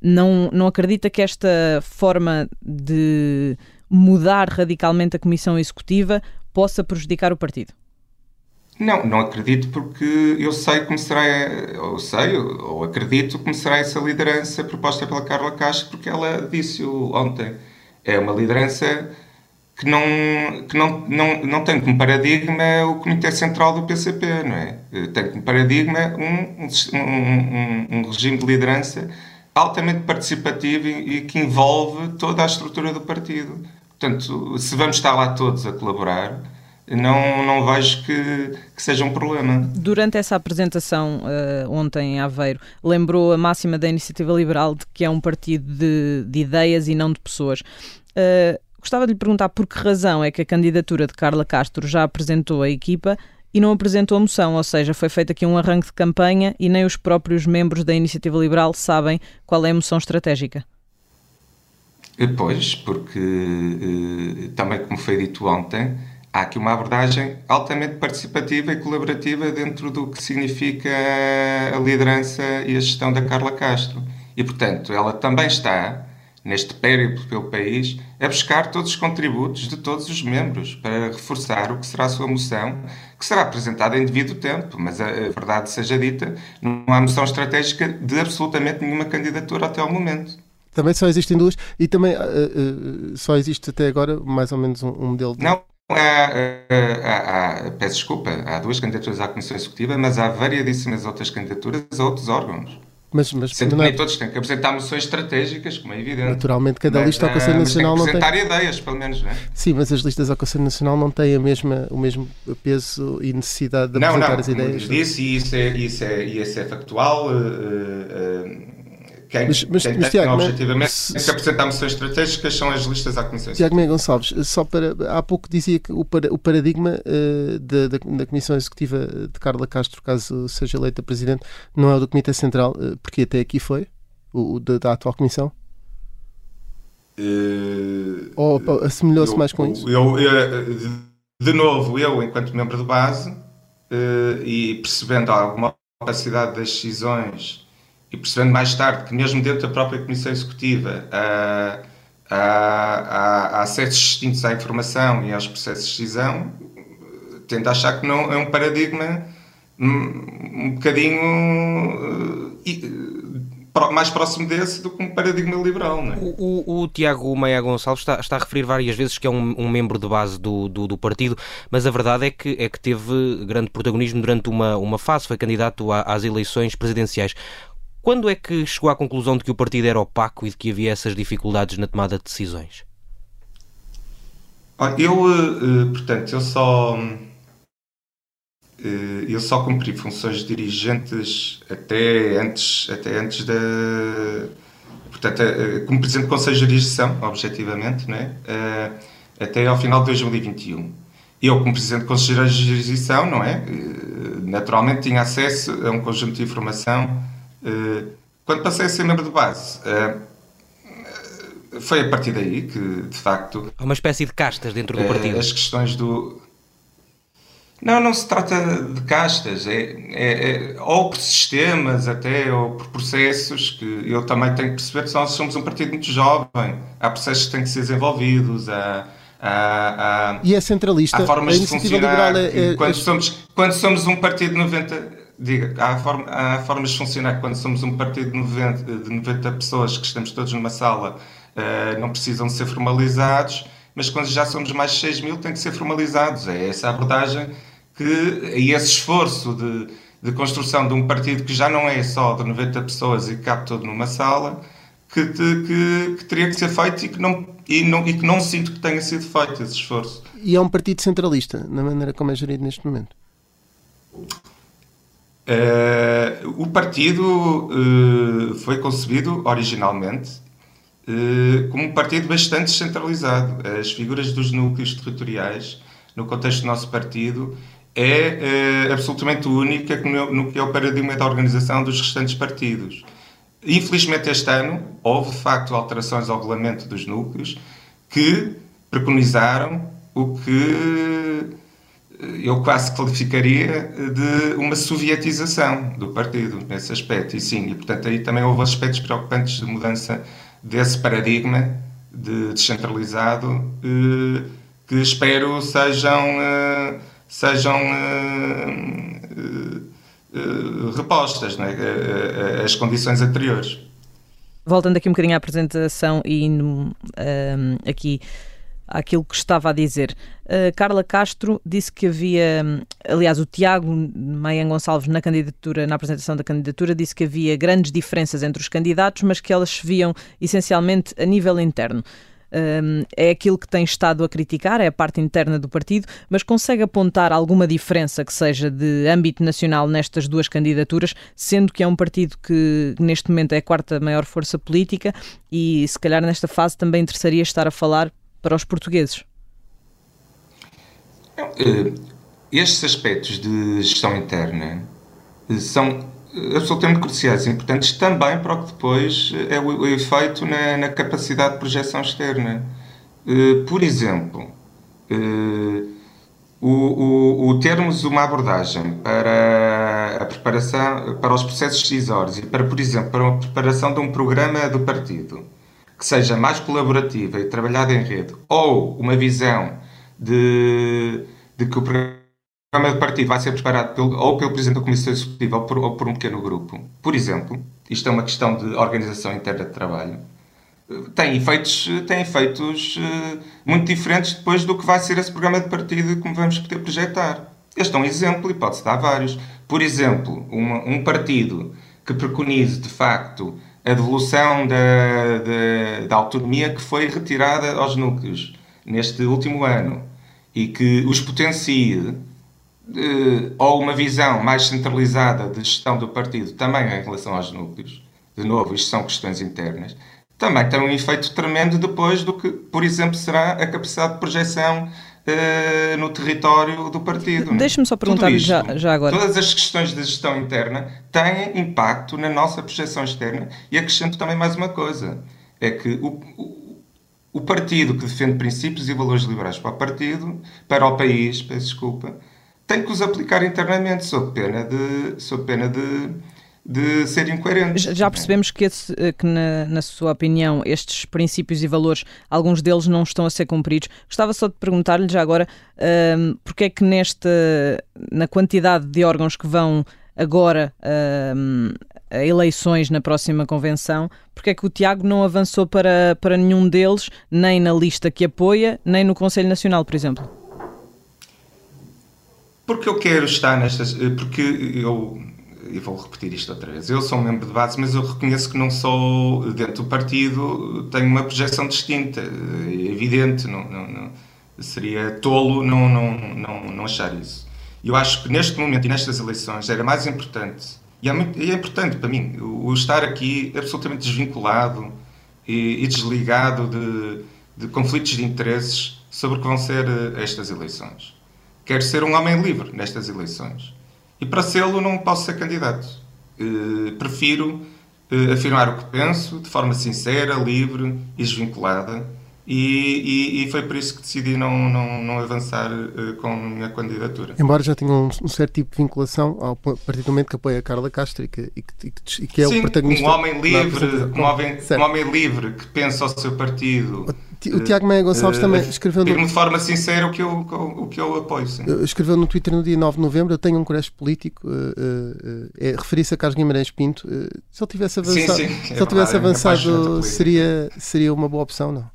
Não, não acredita que esta forma de mudar radicalmente a comissão executiva possa prejudicar o partido? Não, não acredito porque eu sei como será, ou sei, ou acredito como será essa liderança proposta pela Carla Castro, porque ela disse ontem. É uma liderança que não, que não, não, não tem como paradigma o Comitê Central do PCP, não é? Tem como paradigma um, um, um, um regime de liderança altamente participativo e, e que envolve toda a estrutura do partido. Portanto, se vamos estar lá todos a colaborar, não, não vejo que, que, seja um problema. Durante essa apresentação uh, ontem em Aveiro, lembrou a máxima da Iniciativa Liberal de que é um partido de, de ideias e não de pessoas. Uh, gostava de lhe perguntar por que razão é que a candidatura de Carla Castro já apresentou a equipa e não apresentou a moção, ou seja, foi feito aqui um arranque de campanha e nem os próprios membros da Iniciativa Liberal sabem qual é a moção estratégica. Pois, porque uh, também como foi dito ontem, há aqui uma abordagem altamente participativa e colaborativa dentro do que significa a liderança e a gestão da Carla Castro. E, portanto, ela também está, neste périplo pelo país, a buscar todos os contributos de todos os membros para reforçar o que será a sua moção, que será apresentada em devido tempo. Mas a, verdade seja dita, não há moção estratégica de absolutamente nenhuma candidatura até ao momento. Também só existem duas e também uh, uh, só existe até agora mais ou menos um, um modelo de... Não, Há, há, há, peço desculpa, há duas candidaturas à Comissão Executiva, mas há variedíssimas outras candidaturas a outros órgãos. Mas, mas Sendo que nem todos têm que apresentar moções estratégicas, como é evidente. Naturalmente, cada mas, lista ao Conselho Nacional não tem. apresentar ideias, pelo menos, não é? Sim, mas as listas ao Conselho Nacional não têm a mesma, o mesmo peso e necessidade de não, apresentar não, as ideias. Não, disse, e isso é, isso é, isso é factual. Uh, uh, quem, mas, mas, quem mas, tem Tiago, se, que apresentar moções estratégicas são as listas à Comissão Tiago Meia Gonçalves, só para, há pouco dizia que o, o paradigma uh, da, da, da, Comissão Executiva de Carla Castro, caso seja eleita Presidente, não é o do Comitê Central, uh, porque até aqui foi, o, o da, da, atual Comissão? Uh, Ou assemelhou-se mais com isso? Eu, eu, de novo, eu, enquanto membro de base, e percebendo alguma capacidade das decisões e percebendo mais tarde que mesmo dentro da própria Comissão Executiva há, há, há, acessos distintos à informação e aos processos de decisão, tendo a achar que não é um paradigma um, um bocadinho uh, mais próximo desse do que um paradigma liberal. Não é? o, o, o, Tiago Meia Gonçalves está, está, a referir várias vezes que é um, um membro de base do, do, do, partido, mas a verdade é que, é que teve grande protagonismo durante uma, uma fase, foi candidato a, às eleições presidenciais. Quando é que chegou à conclusão de que o partido era opaco e de que havia essas dificuldades na tomada de decisões? Eu, eh, portanto, eu só eh, eu só cumpri funções dirigentes até antes, até antes da portanto, eh, como presidente do Conselho de Jurisdição, objetivamente, né? até ao final de 2021. Eu, como presidente do Conselho de Jurisdição, não é? Naturalmente tinha acesso a um conjunto de informação eh, quando passei a ser membro de base, eh, foi a partir daí que, de facto. Há uma espécie de castas dentro do eh, partido. As questões do. Não, não se trata de castas, é, é, é, ou por sistemas até, ou por processos que eu também tenho que perceber que nós somos um partido muito jovem, há processos que têm que ser desenvolvidos, há, há, há e é centralista, há formas a de funcionar. É, é, quando, somos, quando somos um partido de 90 diga, há, forma, há, formas de funcionar quando somos um partido de 90, de 90 pessoas que estamos todos numa sala, uh, não precisam ser formalizados, mas quando já somos mais de 6 mil têm que ser formalizados. É essa abordagem que, e esse esforço de, de construção de um partido que já não é só de 90 pessoas e cabe todo numa sala, que, que, que, teria que ser feito e que, não, e, não, e que não sinto que tenha sido feito esse esforço. E é um partido centralista, na maneira como é gerido neste momento? Uh, o partido uh, foi concebido originalmente uh, como um partido bastante descentralizado. As figuras dos núcleos territoriais, no contexto do nosso partido, é absolutamente única no, no que é o paradigma da organização dos restantes partidos. Infelizmente, este ano, houve de facto alterações ao regulamento dos núcleos que preconizaram o que eu quase qualificaria de uma sovietização do partido nesse aspecto. E sim, e portanto aí também houve aspectos preocupantes de mudança desse paradigma de descentralizado eh, que espero sejam, eh, sejam eh, repostas né, as condições anteriores. Voltando aqui um bocadinho à apresentação e indo aqui àquilo que estava a dizer. Uh, Carla Castro disse que havia, aliás, o Tiago Maia Gonçalves na candidatura, na apresentação da candidatura, disse que havia grandes diferenças entre os candidatos, mas que elas se viam essencialmente a nível interno é aquilo que tem estado a criticar, é a parte interna do partido, mas consegue apontar alguma diferença que seja de âmbito nacional nestas duas candidaturas, sendo que é um partido que neste momento é a quarta maior força política e se calhar nesta fase também interessaria estar a falar para os portugueses? Eh, estes aspectos de gestão interna eh, são absolutamente cruciais e importantes também para o que depois é o, efeito na, na, capacidade de projeção externa. Por exemplo, o, o, o, termos uma abordagem para a preparação, para os processos decisórios e para, por exemplo, para a preparação de um programa do partido que seja mais colaborativa e trabalhada em rede, ou uma visão de, de que o programa de partido vai ser preparado pelo, ou pelo Presidente da Comissão Executiva ou por, ou por, um pequeno grupo, por exemplo, isto é uma questão de organização interna de trabalho, tem efeitos, tem efeitos uh, muito diferentes depois do que vai ser esse programa de partido como vamos poder projetar. Este é um exemplo e pode-se dar vários. Por exemplo, uma, um partido que preconize, de facto, a devolução da, da, da autonomia que foi retirada aos núcleos neste último ano e que os potencie uh, ou uma visão mais centralizada de gestão do partido também em relação aos núcleos, de novo, isto são questões internas, também tem um efeito tremendo depois do que, por exemplo, será a capacidade de projeção uh, no território do partido. É? Deixe-me só perguntar já, já agora. Todas as questões de gestão interna têm impacto na nossa projeção externa e acrescento também mais uma coisa, é que o, o, o partido que defende princípios e valores liberais para o partido, para o país, peço desculpa, tem que os aplicar internamente, sob pena de, sob pena de, de ser incoerentes. Já percebemos que, esse, eh, que na, na, sua opinião, estes princípios e valores, alguns deles não estão a ser cumpridos. Gostava só de perguntar-lhe já agora um, ehm, porque é que nesta, na quantidade de órgãos que vão agora um, ehm, a eleições na próxima convenção, porque é que o Tiago não avançou para, para nenhum deles, nem na lista que apoia, nem no Conselho Nacional, por exemplo? Porque eu quero estar nestas. Eh, porque eu. E vou repetir isto outra vez. Eu sou um membro de base, mas eu reconheço que não sou, dentro do partido, tenho uma projeção distinta. É evidente. Não, não, não seria tolo não, não, não, não achar isso. Eu acho que neste momento e nestas eleições era mais importante, e é, muito, é importante para mim, o, estar aqui absolutamente desvinculado e, e desligado de, de conflitos de interesses sobre o que vão ser eh, estas eleições. Quero ser um homem livre nestas eleições. E para sê-lo não posso ser candidato. Uh, prefiro uh, afirmar o que penso de forma sincera, livre e desvinculada. E, e, e, foi por isso que decidi não, não, não avançar uh, com a minha candidatura. Embora já tenha um, um, certo tipo de vinculação ao partir do momento que apoia a Carla Castro e que, e que, que é Sim, o protagonista. Um homem livre, um homem, um homem livre que pensa ao seu partido o Tiago Meia Gonçalves uh, também escreveu. No... de forma sincera o que eu, o que eu apoio. Sim. Escreveu no Twitter no dia 9 de novembro: Eu tenho um creche político. Uh, é, Referir-se a Carlos Guimarães Pinto. se ele tivesse avançado, sim, sim, se ele tivesse é avançado seria, seria uma boa opção, não?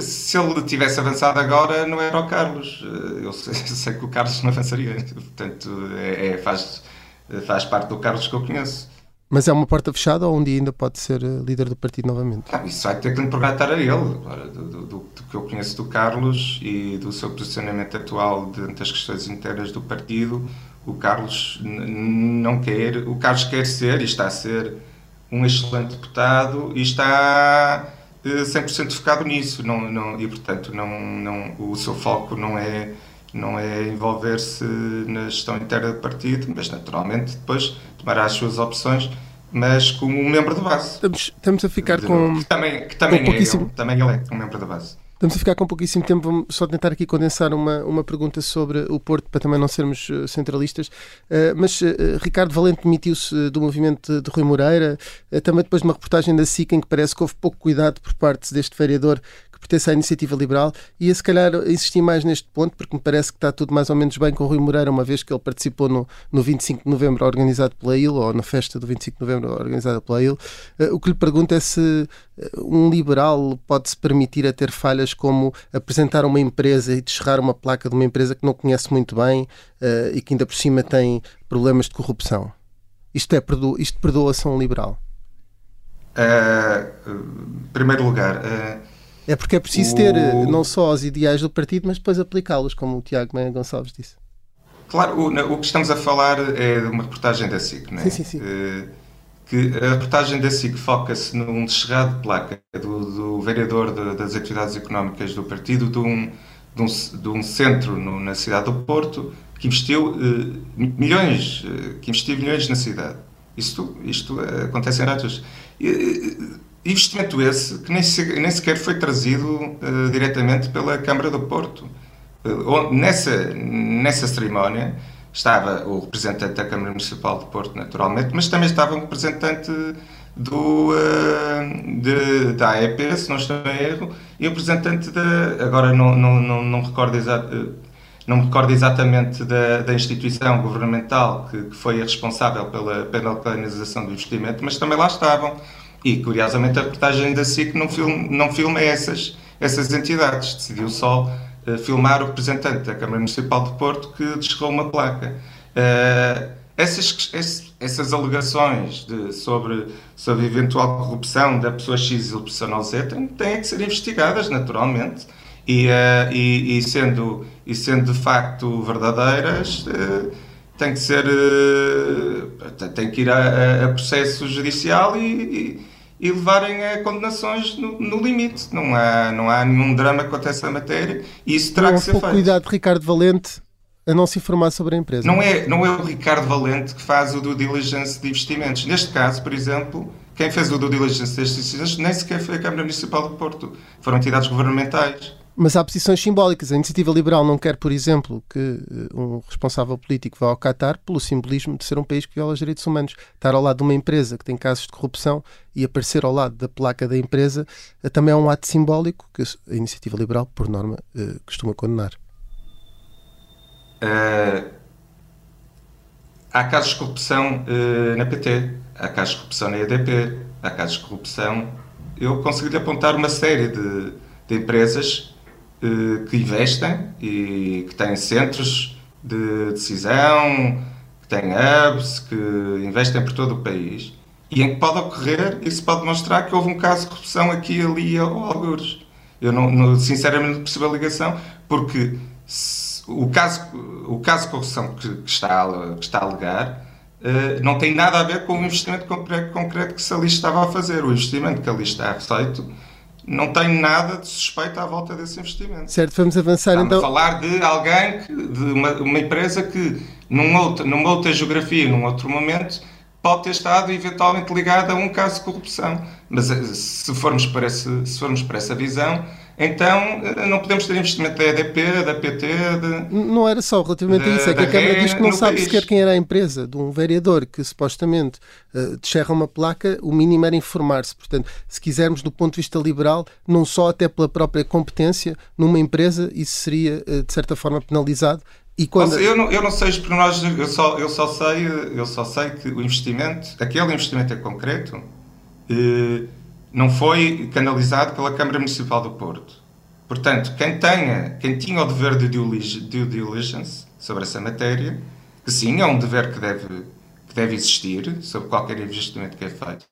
Se ele tivesse avançado agora, não era o Carlos. Eu sei, eu sei que o Carlos não avançaria. Portanto, é, é, faz, faz parte do Carlos que eu conheço. Mas é uma porta fechada ou um dia ainda pode ser uh, líder do partido novamente? Isso vai ter que perguntar a ele. Agora, do, do, do, que eu conheço do Carlos e do seu posicionamento atual diante das questões internas do partido, o Carlos não quer. O Carlos quer ser e está a ser um excelente deputado e está 100% eh, focado nisso. Não, não, e, portanto, não, não, o seu foco não é não é envolver-se na gestão interna do partido, mas naturalmente depois tomará as suas opções, mas como um membro da base. Estamos, estamos a ficar com. Que também, que também, com pouquíssimo... é, ele, também ele é um membro da base. Estamos a ficar com pouquíssimo tempo, vamos só tentar aqui condensar uma, uma pergunta sobre o Porto, para também não sermos uh, centralistas. Uh, mas uh, Ricardo Valente demitiu-se do movimento de Rui Moreira, também depois de uma reportagem da SIC em que parece que houve pouco cuidado por parte deste vereador pertence à iniciativa liberal, e se calhar insistir mais neste ponto, porque me parece que está tudo mais ou menos bem com o Rui Moreira, uma vez que ele participou no, no 25 de novembro organizado pela IL, ou na festa do 25 de novembro organizada pela IL. Uh, o que lhe pergunto é se eh, um liberal pode-se permitir a ter falhas como apresentar uma empresa e descerrar uma placa de uma empresa que não conhece muito bem uh, e que ainda por cima tem problemas de corrupção. Isto, é, isto perdoa-se a um liberal? Uh, em primeiro lugar, uh, é porque é preciso ter eh, o... não só os ideais do partido, mas depois aplicá-los, como o Tiago Meia Gonçalves disse. Claro, o, o, que estamos a falar é de uma reportagem da SIC, não é? Sim, sim, sim. Uh, que a reportagem da SIC foca-se num descerrado de placa do, do vereador de, das atividades económicas do partido de um, de um, de um centro no, na cidade do Porto que investiu uh, milhões, uh, que investiu milhões na cidade. Isto, isto acontece em datas investimento esse que nem, se, nem sequer foi trazido uh, diretamente pela Câmara do Porto. Uh, nessa, nessa cerimónia estava o representante da Câmara Municipal de Porto, naturalmente, mas também estava um representante do, uh, de, da AEP, se não estou em erro, e o representante da. Agora não, não, não, não recordo exatamente. Não me recordo exatamente da, da instituição governamental que, que, foi a responsável pela, pela canalização do investimento, mas também lá estavam e, curiosamente, a reportagem da SIC não não filma essas, essas entidades. Decidiu só uh, filmar o representante da Câmara Municipal de Porto que descerrou uma placa. Uh, essas, essas alegações de, sobre, sobre eventual corrupção da pessoa X e da pessoa Z têm, têm que ser investigadas, naturalmente. E, uh, e, e, sendo, e sendo de facto verdadeiras, uh, tem que ser uh, tem que ir a, a processo judicial e, e levarem a condenações no, no, limite. Não há, não há nenhum drama quanto a essa matéria e isso terá não, que ser feito. cuidado, Ricardo Valente, a não se informar sobre a empresa. Não é, não é o Ricardo Valente que faz o due diligence de investimentos. Neste caso, por exemplo, quem fez o due diligence destes investimentos nem sequer foi a Câmara Municipal de Porto. Foram entidades governamentais. Mas há posições simbólicas. A iniciativa liberal não quer, por exemplo, que eh, um responsável político vá ao Qatar pelo simbolismo de ser um país que viola os direitos humanos. Estar ao lado de uma empresa que tem casos de corrupção e aparecer ao lado da placa da empresa eh, também é um ato simbólico que a iniciativa liberal, por norma, eh, costuma condenar. Uh, há casos de corrupção uh, na PT, há casos de corrupção na EDP, há casos de corrupção. Eu consegui apontar uma série de, de empresas que investem e que têm centros de decisão, que têm hubs, que investem por todo o país e em que pode ocorrer, isso pode mostrar que houve um caso de corrupção aqui, ali ou alguns. Eu não, não, sinceramente não percebo a ligação, porque o caso, o caso de corrupção que, que, está, que está a alegar uh, não tem nada a ver com o investimento concreto, concreto que se ali estava a fazer. O investimento que ali está feito não tem nada de suspeito à volta desse investimento. Certo, vamos avançar Estamos então. a falar de alguém, de uma, uma, empresa que numa outra, numa outra geografia, num outro momento, pode ter estado eventualmente ligada a um caso de corrupção. Mas eh, se formos para, esse, se formos para essa visão, então eh, não podemos ter investimento da EDP, da PT. De, não era só relativamente a isso, é que a Câmara diz que não sabe país. sequer quem era a empresa de um vereador que supostamente uh, descerra uma placa, o mínimo era informar-se. Portanto, se quisermos, do ponto de vista liberal, não só até pela própria competência, numa empresa, isso seria uh, de certa forma penalizado. E quando... eu, não, eu não sei os pormenores, eu só, eu, só sei, eu só sei que o investimento, aquele investimento é concreto. Uh, não foi canalizado pela Câmara Municipal do Porto. Portanto, quem, tenha, quem tinha o dever de due diligence sobre essa matéria, que sim, é um dever que deve, que deve existir sobre qualquer investimento que é feito.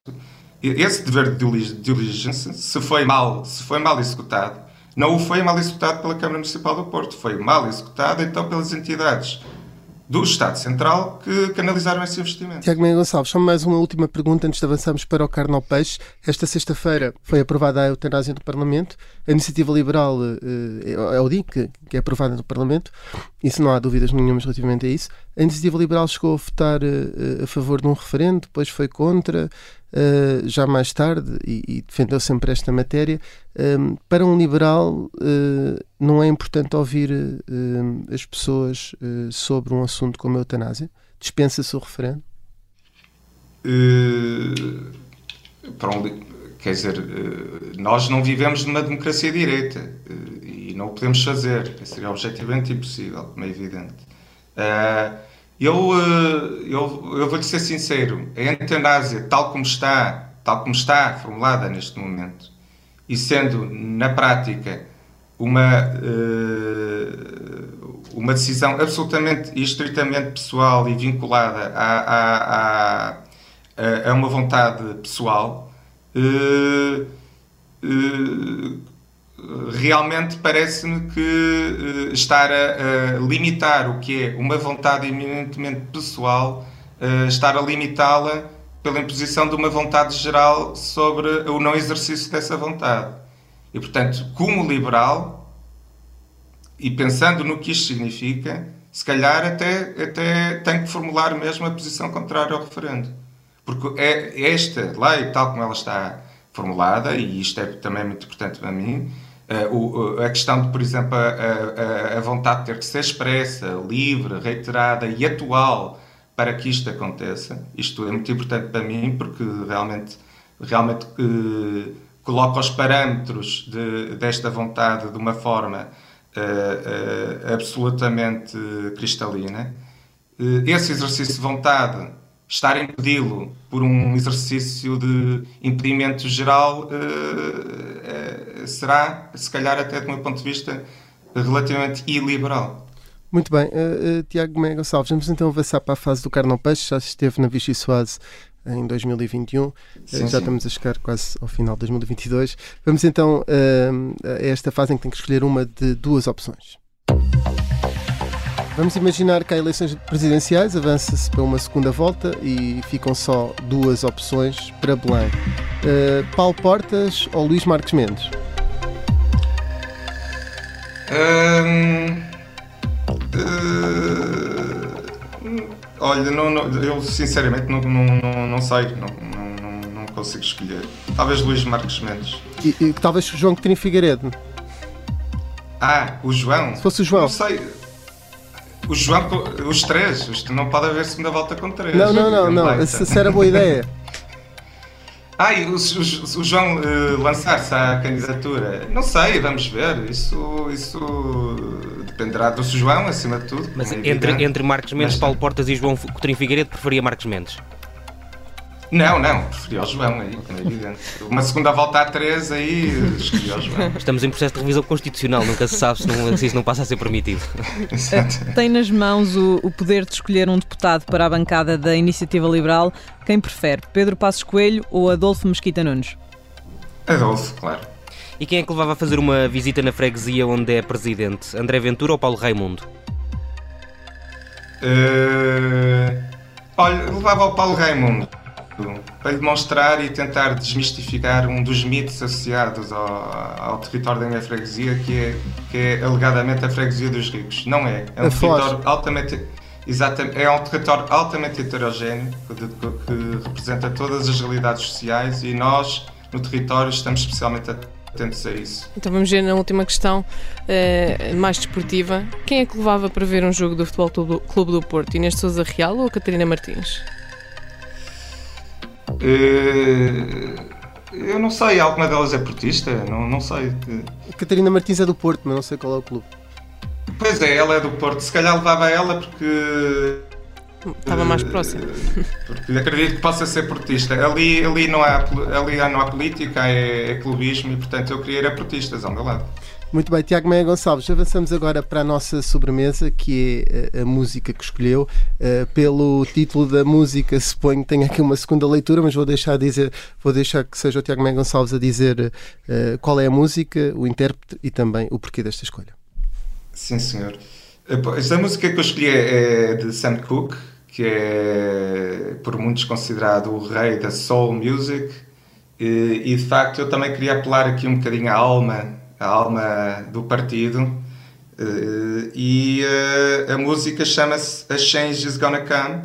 Esse dever de diligência, se foi mal, se foi mal executado, não o foi mal executado pela Câmara Municipal do Porto, foi mal executado então pelas entidades do Estado Central que canalizaram esse investimento. Tiago Meia Gonçalves, só mais uma última pergunta antes de avançarmos para o carne ao peixe. Esta sexta-feira foi aprovada a eutanásia no Parlamento. A iniciativa liberal eh, é o DIN que, que é aprovada no Parlamento. Isso não há dúvidas nenhumas relativamente a isso. A iniciativa liberal chegou a votar eh, a favor de um referendo, depois foi contra. Uh, já mais tarde, e, e, defendeu sempre esta matéria, uh, para um liberal uh, não é importante ouvir as pessoas sobre um assunto como a eutanásia? Dispensa-se o referendo? para um, quer dizer, nós não vivemos numa democracia direita e não o podemos fazer. Seria objetivamente impossível, como é evidente. Eu, eh, eu, eu vou-lhe ser sincero, a eutanásia, tal como está, tal como está formulada neste momento, e sendo na prática uma, eh, uma decisão absolutamente e estritamente pessoal e vinculada a, a, a, a uma vontade pessoal, eh, realmente parece-me que uh, estar a, a, limitar o que é uma vontade eminentemente pessoal, uh, estar a limitá-la pela imposição de uma vontade geral sobre o não exercício dessa vontade. E, portanto, como liberal, e pensando no que isto significa, se calhar até, até tem que formular mesmo a posição contrária ao referendo. Porque é esta lei, tal como ela está formulada, e isto é também muito importante para mim, Uh, o, a questão de, por exemplo, a, a, a, vontade de ter que ser expressa, livre, reiterada e atual para que isto aconteça. Isto é muito importante para mim porque realmente, realmente uh, coloca os parâmetros de, desta vontade de uma forma uh, absolutamente cristalina. esse exercício de vontade estar impedi-lo por um exercício de impedimento geral será, se calhar, até do meu ponto de vista, relativamente iliberal. Muito bem, uh, Tiago Mega Gonçalves, vamos então avançar para a fase do carne ao peixe, já esteve na Vichy Soase em 2021, sim, já sim. estamos a chegar quase ao final de 2022. Vamos então a esta fase em que tem que escolher uma de duas opções. Vamos imaginar que há eleições presidenciais, avança-se para uma segunda volta e ficam só duas opções para Belém. Uh, Paulo Portas ou Luís Marques Mendes? Uh, olha, não, não, eu sinceramente não, não, não sei, não, não, não, consigo escolher. Talvez Luís Marques Mendes. E, e talvez João Coutinho Figueiredo. Ah, o João? Se fosse o João. Não sei. O João, os três, não pode haver segunda volta com três. Não, não, não, não. Essa era boa ideia. Ai, o, o, o João uh, lançar-se à candidatura, não sei, vamos ver. Isso, isso dependerá do João, acima de tudo. Mas é entre, entre Marcos Mendes, Mas, Paulo Portas e João Coutinho Figueiredo, preferia Marcos Mendes? Não, não, preferi o João aí, é evidente. Uma segunda volta a três aí, escolhi o João. Estamos em processo de revisão constitucional, nunca se sabe se, não, se isso não passa a ser permitido. Tem nas mãos o, o poder de escolher um deputado para a bancada da Iniciativa Liberal. Quem prefere, Pedro Passos Coelho ou Adolfo Mesquita Nunes? Adolfo, claro. E quem é que levava a fazer uma visita na freguesia onde é presidente? André Ventura ou Paulo Raimundo? Uh... Olha, levava o Paulo Raimundo para demonstrar e tentar desmistificar um dos mitos associados ao, ao território da minha freguesia, que é, que é alegadamente a freguesia dos ricos. Não é. É um é território altamente. Exatamente, é um território altamente heterogéneo que, que, representa todas as realidades sociais e nós, no território, estamos especialmente atentos a isso. Então vamos ver na última questão, eh, mais desportiva. Quem é que levava para ver um jogo do Futebol Clube do Porto? Inês Souza Real ou Catarina Martins? Eh, eu não sei, alguma delas é portista? Não, não sei. A Catarina Martins é do Porto, mas não sei qual é o clube. Pois é, ela é do Porto. Se calhar levava ela porque Estava mais próximo. Porque acredito que possa ser portista. Ali, ali, não, há, ali não há política, é, é clubismo e, portanto, eu queria era portistas ao meu lado. Muito bem, Tiago Meia Gonçalves, avançamos agora para a nossa sobremesa, que é a, a música que escolheu. Uh, pelo título da música, suponho que tenha aqui uma segunda leitura, mas vou deixar, dizer, vou deixar que seja o Tiago Meia Gonçalves a dizer uh, qual é a música, o intérprete e também o porquê desta escolha. Sim, senhor. Esta música que eu escolhi é de Sam Cooke, que é por muitos considerado o rei da soul music. E de facto eu também queria apelar aqui um bocadinho à alma a alma do partido. Uh, e uh, a música chama-se A Change is Gonna Come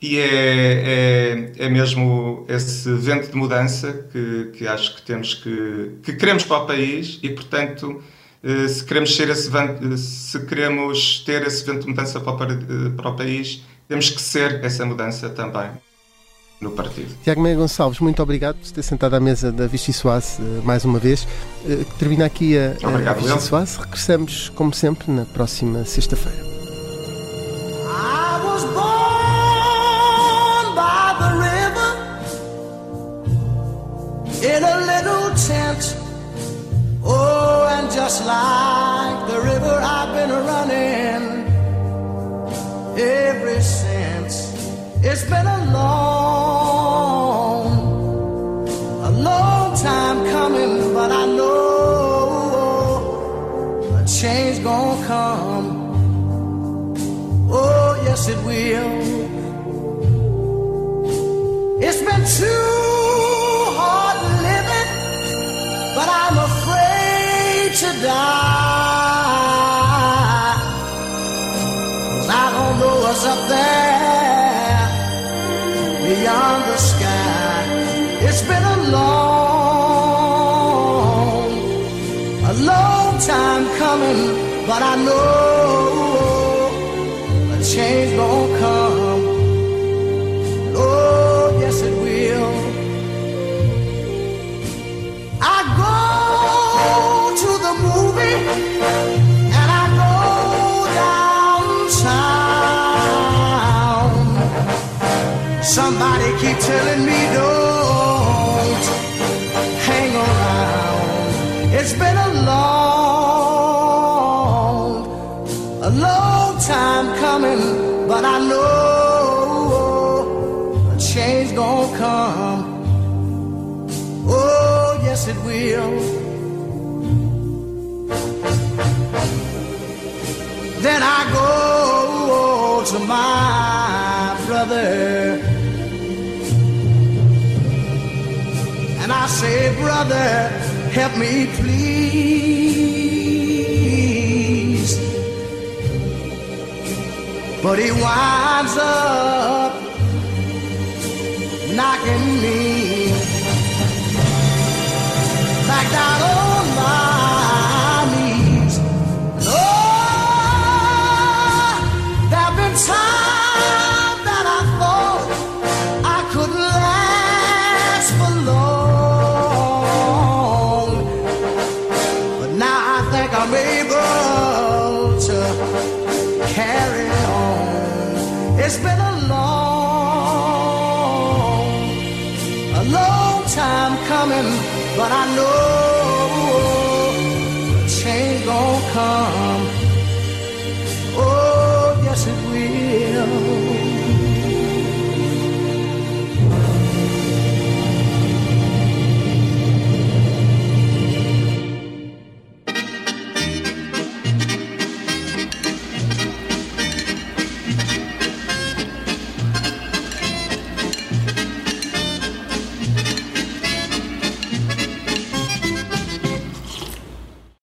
e é, é, é mesmo esse vento de mudança que, que acho que temos que, que queremos para o país e portanto uh, se queremos ser esse se queremos ter esse vento de mudança para o, para o país temos que ser essa mudança também no partido. Tiago Meia Gonçalves, muito obrigado por ter sentado à mesa da Vichy Soase uh, mais uma vez. Uh, termina aqui a, obrigado, a Vichy Soase. Regressamos, como sempre, na próxima sexta-feira. In a little tent, oh, and just like the river, I've been running ever since. It's been a long, come. Oh, yes, it will. It's been too hard living, but I'm afraid to die. Cause I don't know what's up there beyond the sky. It's been a long, a long time coming, but I know a change gonna come. Oh, yes, it will. I go to the movie and I go downtown. Somebody keep telling me gonna come. Oh, yes, it will. Then I go to my brother. And I say, brother, help me please. But he winds up knocking me